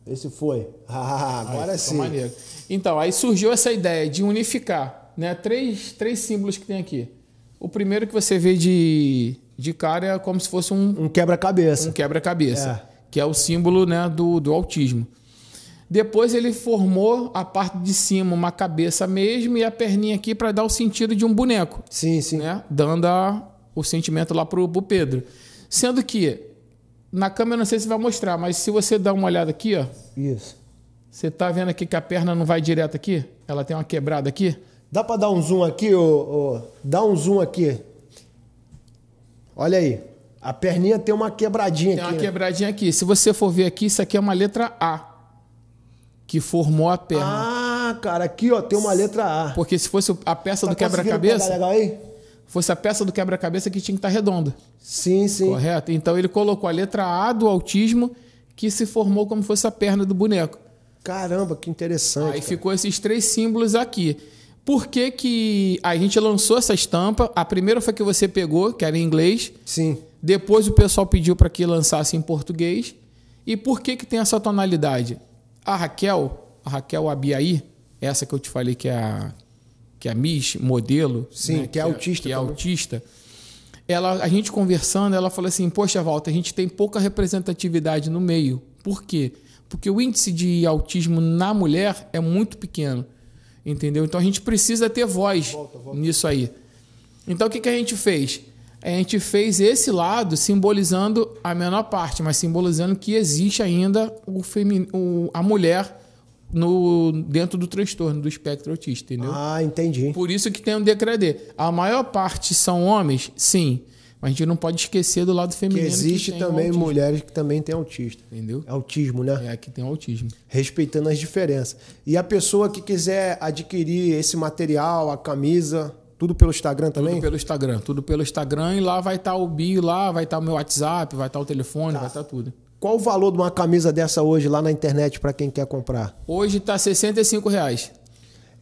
Esse foi. Ah, agora Aí, sim. maneiro. Então, aí surgiu essa ideia de unificar né, três, três símbolos que tem aqui. O primeiro que você vê de, de cara é como se fosse um, Um quebra-cabeça. um quebra-cabeça, É. que é o símbolo né, do, do autismo. Depois ele formou a parte de cima, uma cabeça mesmo, e a perninha aqui para dar o sentido de um boneco Sim, sim. né? Dando a- o sentimento lá pro, pro Pedro. Sendo que, na câmera não sei se vai mostrar, mas se você dar uma olhada aqui, ó, Isso. você tá vendo aqui que a perna não vai direto aqui? Ela tem uma quebrada aqui? Dá pra dar um zoom aqui, ô, ô, Dá um zoom aqui. Olha aí. A perninha tem uma quebradinha Tem aqui. uma né? quebradinha aqui. Se você for ver aqui, isso aqui é uma letra A. Que formou a perna. Ah, cara, aqui ó, tem uma letra A. Porque se fosse a peça Tá do quebra-cabeça, legal aí? fosse a peça do quebra-cabeça que tinha que estar redonda. Sim, sim. Correto? Então ele colocou a letra A do autismo que se formou como fosse a perna do boneco. Caramba, que interessante. Aí cara. ficou esses três símbolos aqui. Por que, que a gente lançou essa estampa? A primeira foi que você pegou, que era em inglês. Sim. Depois o pessoal pediu para que lançasse em português. E por que, que tem essa tonalidade? A Raquel, a Raquel Abiaí, essa que eu te falei que é a, que é a Miss, modelo. Sim, que é autista Que é também. autista. Ela, a gente conversando, ela falou assim: Poxa, Walter, a gente tem pouca representatividade no meio. Por quê? Porque o índice de autismo na mulher é muito pequeno. Entendeu? Então a gente precisa ter voz nisso aí. Então o que, que a gente fez? A gente fez esse lado simbolizando a menor parte, mas simbolizando que existe ainda o femi- o- a mulher no, dentro do transtorno do espectro autista, entendeu? Ah, entendi. Por isso que tem um degradê. A maior parte são homens, sim. Mas a gente não pode esquecer do lado Que feminino. existe tem o também autismo, mulheres que também têm autista. Entendeu? Autismo, né? É, que tem autismo. Respeitando as diferenças. E a pessoa que quiser adquirir esse material, a camisa, tudo pelo Instagram também? Tudo pelo Instagram. Tudo pelo Instagram e lá vai estar o bio, lá vai estar o meu WhatsApp, vai estar o telefone, Tá. vai estar tudo. Qual o valor de uma camisa dessa hoje lá na internet para quem quer comprar? Hoje está 65 reais.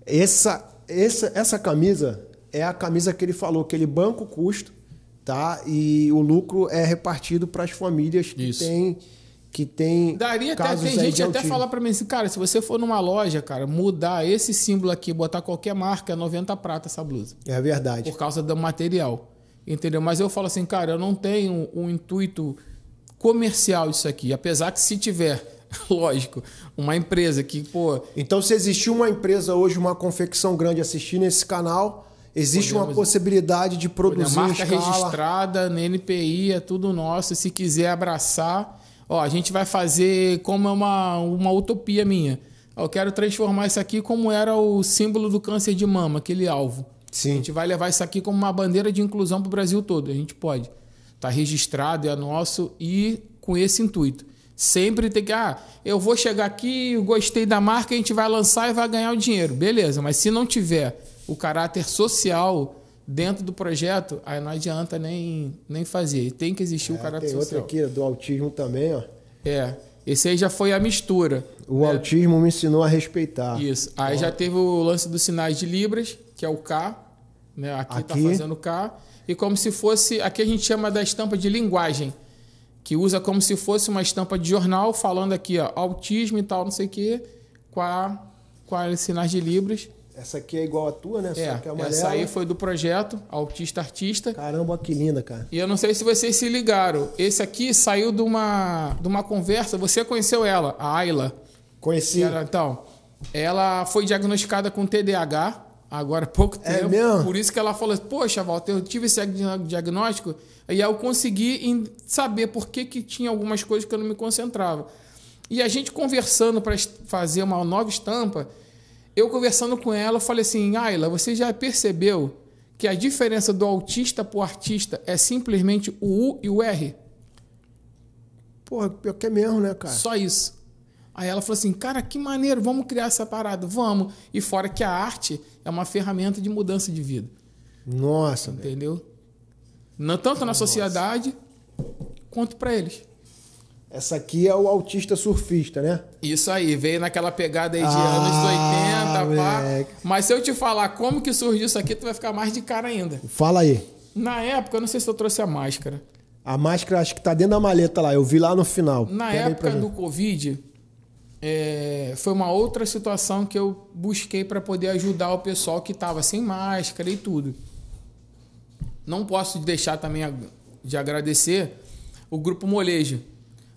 Essa, essa, essa camisa é a camisa que ele falou, que ele banca o custo, tá? E o lucro é repartido para as famílias que Isso. têm que tem Daria até, tem gente até falar pra mim assim, cara, se você for numa loja, cara, mudar esse símbolo aqui, botar qualquer marca, é 90 prata essa blusa. É verdade. Por causa do material. Entendeu? Mas eu falo assim, cara, eu não tenho um intuito comercial isso aqui. Apesar que se tiver, lógico, uma empresa que, pô, Então, se existir uma empresa hoje, uma confecção grande assistindo esse canal, existe uma Podemos- possibilidade de a produzir em marca escala. registrada, na NPI, é tudo nosso. Se quiser abraçar, ó, a gente vai fazer como é uma, uma utopia minha. Eu quero transformar isso aqui como era o símbolo do câncer de mama, aquele alvo. A Sim. gente vai levar isso aqui como uma bandeira de inclusão para o Brasil todo. A gente pode. Está registrado, é nosso e com esse intuito. Sempre tem que, ah, eu vou chegar aqui, gostei da marca, a gente vai lançar e vai ganhar o dinheiro. Beleza, mas se não tiver o caráter social dentro do projeto, aí não adianta nem, nem fazer. Tem que existir o caráter É, Tem outra social. aqui do autismo também, ó. É, esse aí já foi a mistura. O autismo me ensinou a respeitar. Isso. Aí já teve o lance dos sinais de Libras, que é o K. Né? Aqui, tá Aqui. fazendo K. E como se fosse. Aqui a gente chama da estampa de linguagem. Que usa como se fosse uma estampa de jornal, falando aqui, ó, autismo e tal, não sei o quê, com, a, com a sinais de Libras. Essa aqui é igual a tua, né? É, que é essa aí foi do projeto Autista Artista. Caramba, que linda, cara. E eu não sei se vocês se ligaram. Esse aqui saiu de uma, de uma conversa. Você conheceu ela, a Ayla. Conheci. Era- então, ela foi diagnosticada com TDAH agora há pouco É tempo. mesmo? Por isso que ela falou: Poxa, Walter, eu tive esse diag- diagnóstico e eu consegui saber por que, que tinha algumas coisas que eu não me concentrava. E a gente conversando para fazer uma nova estampa, eu conversando com ela, eu falei assim: Ayla, você já percebeu que a diferença do autista para o artista é simplesmente o U e o R? Porra, pior que é mesmo, né, cara? Só isso. Aí ela falou assim, cara, que maneiro, vamos criar essa parada, vamos. E fora que a arte é uma ferramenta de mudança de vida, Nossa, entendeu? Não tanto na sociedade quanto para eles. Essa aqui é o autista surfista, né? Isso aí, veio naquela pegada aí de Ah, anos 80, pá. moleque. Mas se eu te falar como que surgiu isso aqui, tu vai ficar mais de cara ainda. Fala aí. Na época, eu não sei se eu trouxe a máscara. A máscara acho que tá dentro da maleta lá. Eu vi lá no final. Na pra época do Covid, é, foi uma outra situação que eu busquei para poder ajudar o pessoal que estava sem máscara e tudo. Não posso deixar também de agradecer o grupo Molejo.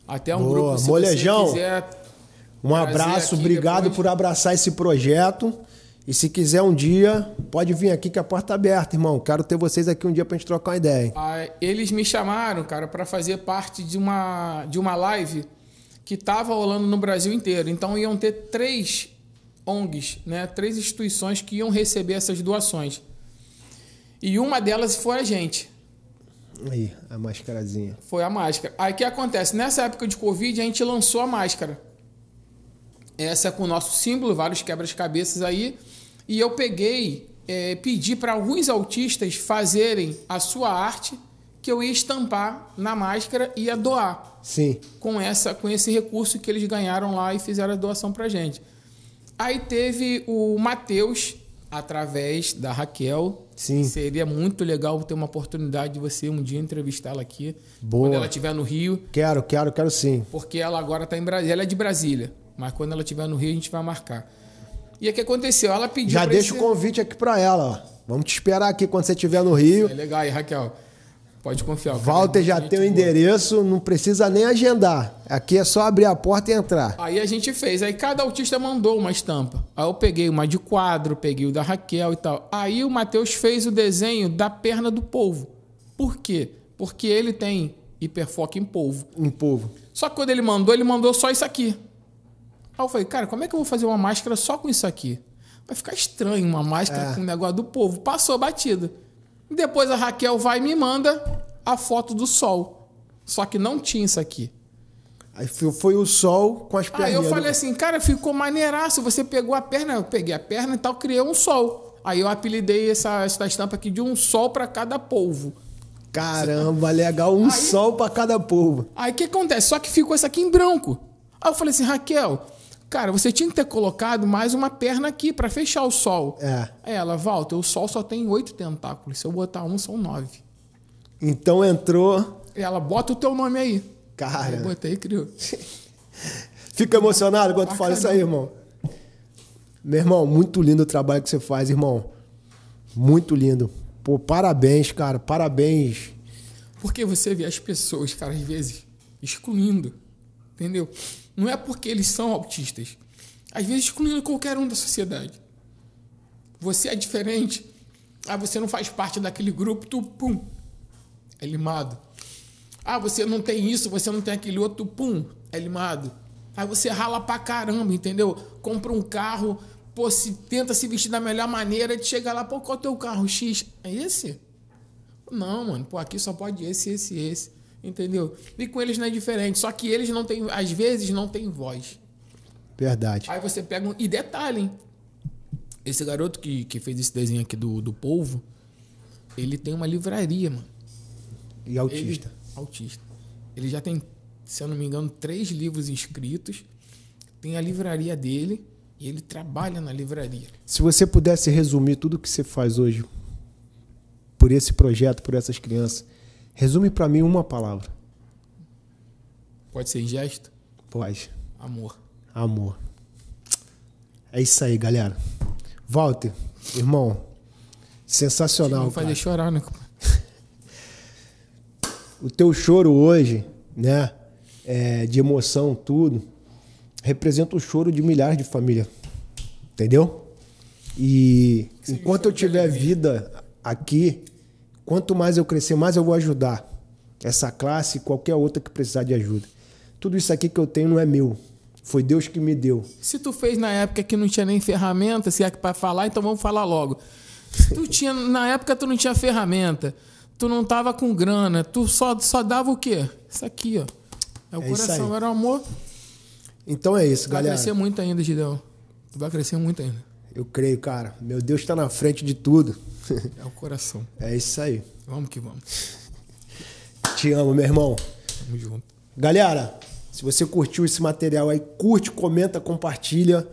Até um Boa, grupo, se Molejão. você quiser Um abraço, obrigado depois. por abraçar esse projeto. E se quiser um dia, pode vir aqui que a porta tá aberta, irmão. Quero ter vocês aqui um dia pra gente trocar uma ideia. Ah, eles me chamaram, cara, para fazer parte de uma, de uma live que estava rolando no Brasil inteiro. Então iam ter três ONGs, né? três instituições que iam receber essas doações. E uma delas foi a gente, Aí, a mascarazinha. foi a máscara. Aí o que acontece? Nessa época de Covid, a gente lançou a máscara. Essa é com o nosso símbolo, vários quebras-cabeças aí. E eu peguei, eh, pedi para alguns autistas fazerem a sua arte que eu ia estampar na máscara e ia doar Sim. com essa com esse recurso que eles ganharam lá e fizeram a doação pra gente. Aí teve o Matheus através da Raquel. Sim. Seria muito legal ter uma oportunidade de você um dia entrevistá-la aqui Boa. quando ela estiver no Rio, Quero, quero, quero sim. porque ela agora está em Brasília, ela é de Brasília, mas quando ela estiver no Rio a gente vai marcar. E o que aconteceu? Ela pediu Já deixa o esse- convite aqui pra ela, ó. Vamos te esperar aqui quando você estiver no Rio. É legal aí, Raquel. Pode confiar. o é Walter já tem o endereço, não precisa nem agendar. Aqui é só abrir a porta e entrar. Aí a gente fez. Aí cada autista mandou uma estampa. Aí eu peguei uma de quadro, peguei o da Raquel e tal. Aí o Matheus fez o desenho da perna do polvo. Por quê? Porque ele tem hiperfoco em polvo. Em povo. Só que quando ele mandou, ele mandou só isso aqui. Aí eu falei, cara, como é que eu vou fazer uma máscara só com isso aqui? Vai ficar estranho uma máscara É. com o negócio do povo. Passou batida. Depois a Raquel vai e me manda a foto do sol. Só que não tinha isso aqui. Aí foi o sol com as pernas. Aí eu falei assim, cara, ficou maneiraço. Você pegou a perna, eu peguei a perna e tal, criei um sol. Aí eu apelidei essa, essa estampa aqui de um sol para cada polvo. Caramba, legal. Um sol pra cada povo. Aí o que acontece? Só que ficou isso aqui em branco. Aí eu falei assim, Raquel, cara, você tinha que ter colocado mais uma perna aqui para fechar o sol. É. Aí ela, Walter, o sol só tem oito tentáculos. Se eu botar um, são nove. Então entrou. E ela, bota o teu nome aí. Cara. Eu botei, criou. Fica emocionado quando tu fala isso aí, irmão. Meu irmão, muito lindo o trabalho que você faz, irmão. Muito lindo. Pô, parabéns, cara. Parabéns. Porque você vê as pessoas, cara, às vezes, excluindo. Entendeu? Não é porque eles são autistas. Às vezes excluindo qualquer um da sociedade. Você é diferente. Ah, você não faz parte daquele grupo, tu, pum, é limado. Ah, você não tem isso, você não tem aquele outro, pum, é limado. Aí você rala pra caramba, entendeu? Compra um carro, pô, se, tenta se vestir da melhor maneira, de chegar lá, pô, qual é o teu carro? X? É esse? Não, mano, pô, aqui só pode esse, esse, esse. Entendeu? E com eles não é diferente. Só que eles não têm, às vezes, não têm voz. Verdade. Aí você pega um. E detalhe, hein? Esse garoto que, que fez esse desenho aqui do, do polvo, ele tem uma livraria, mano. E autista. Ele, autista. Ele já tem, se eu não me engano, três livros inscritos. Tem a livraria dele e ele trabalha na livraria. Se você pudesse resumir tudo que você faz hoje por esse projeto, por essas crianças, resume para mim uma palavra. Pode ser gesto? Pode. Amor. Amor. É isso aí, galera. Walter, irmão, sensacional. Não fazer chorar, né? o teu choro hoje, né, é, de emoção, tudo, representa o choro de milhares de famílias. Entendeu? E enquanto eu tiver vida aqui, quanto mais eu crescer, mais eu vou ajudar essa classe e qualquer outra que precisar de ajuda. Tudo isso aqui que eu tenho não é meu. Foi Deus que me deu. Se tu fez na época que não tinha nem ferramenta, se é para falar, então vamos falar logo. Tu tinha, na época tu não tinha ferramenta, tu não tava com grana, tu só, só dava o quê? Isso aqui, ó. É o é coração, era o amor. Então é isso, vai galera. Vai crescer muito ainda, Gideão. Tu vai crescer muito ainda. Eu creio, cara. Meu Deus está na frente de tudo. É o coração. é isso aí. Vamos que vamos. Te amo, meu irmão. Tamo junto. Galera, se você curtiu esse material aí, curte, comenta, compartilha.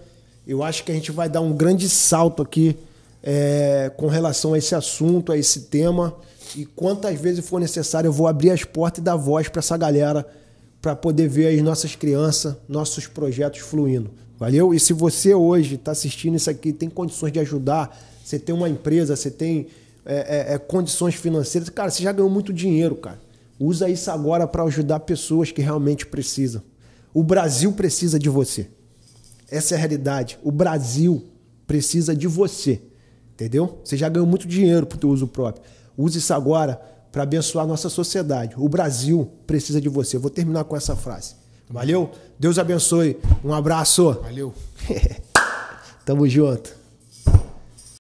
Eu acho que a gente vai dar um grande salto aqui é, com relação a esse assunto, a esse tema. E quantas vezes for necessário, eu vou abrir as portas e dar voz para essa galera para poder ver as nossas crianças, nossos projetos fluindo. Valeu? E se você hoje está assistindo isso aqui, tem condições de ajudar, você tem uma empresa, você tem é, é, é condições financeiras, cara, você já ganhou muito dinheiro, cara. Usa isso agora para ajudar pessoas que realmente precisam. O Brasil precisa de você. Essa é a realidade. O Brasil precisa de você. Entendeu? Você já ganhou muito dinheiro para o teu uso próprio. Use isso agora para abençoar a nossa sociedade. O Brasil precisa de você. vou terminar com essa frase. Valeu? Deus abençoe. Um abraço. Valeu. Tamo junto.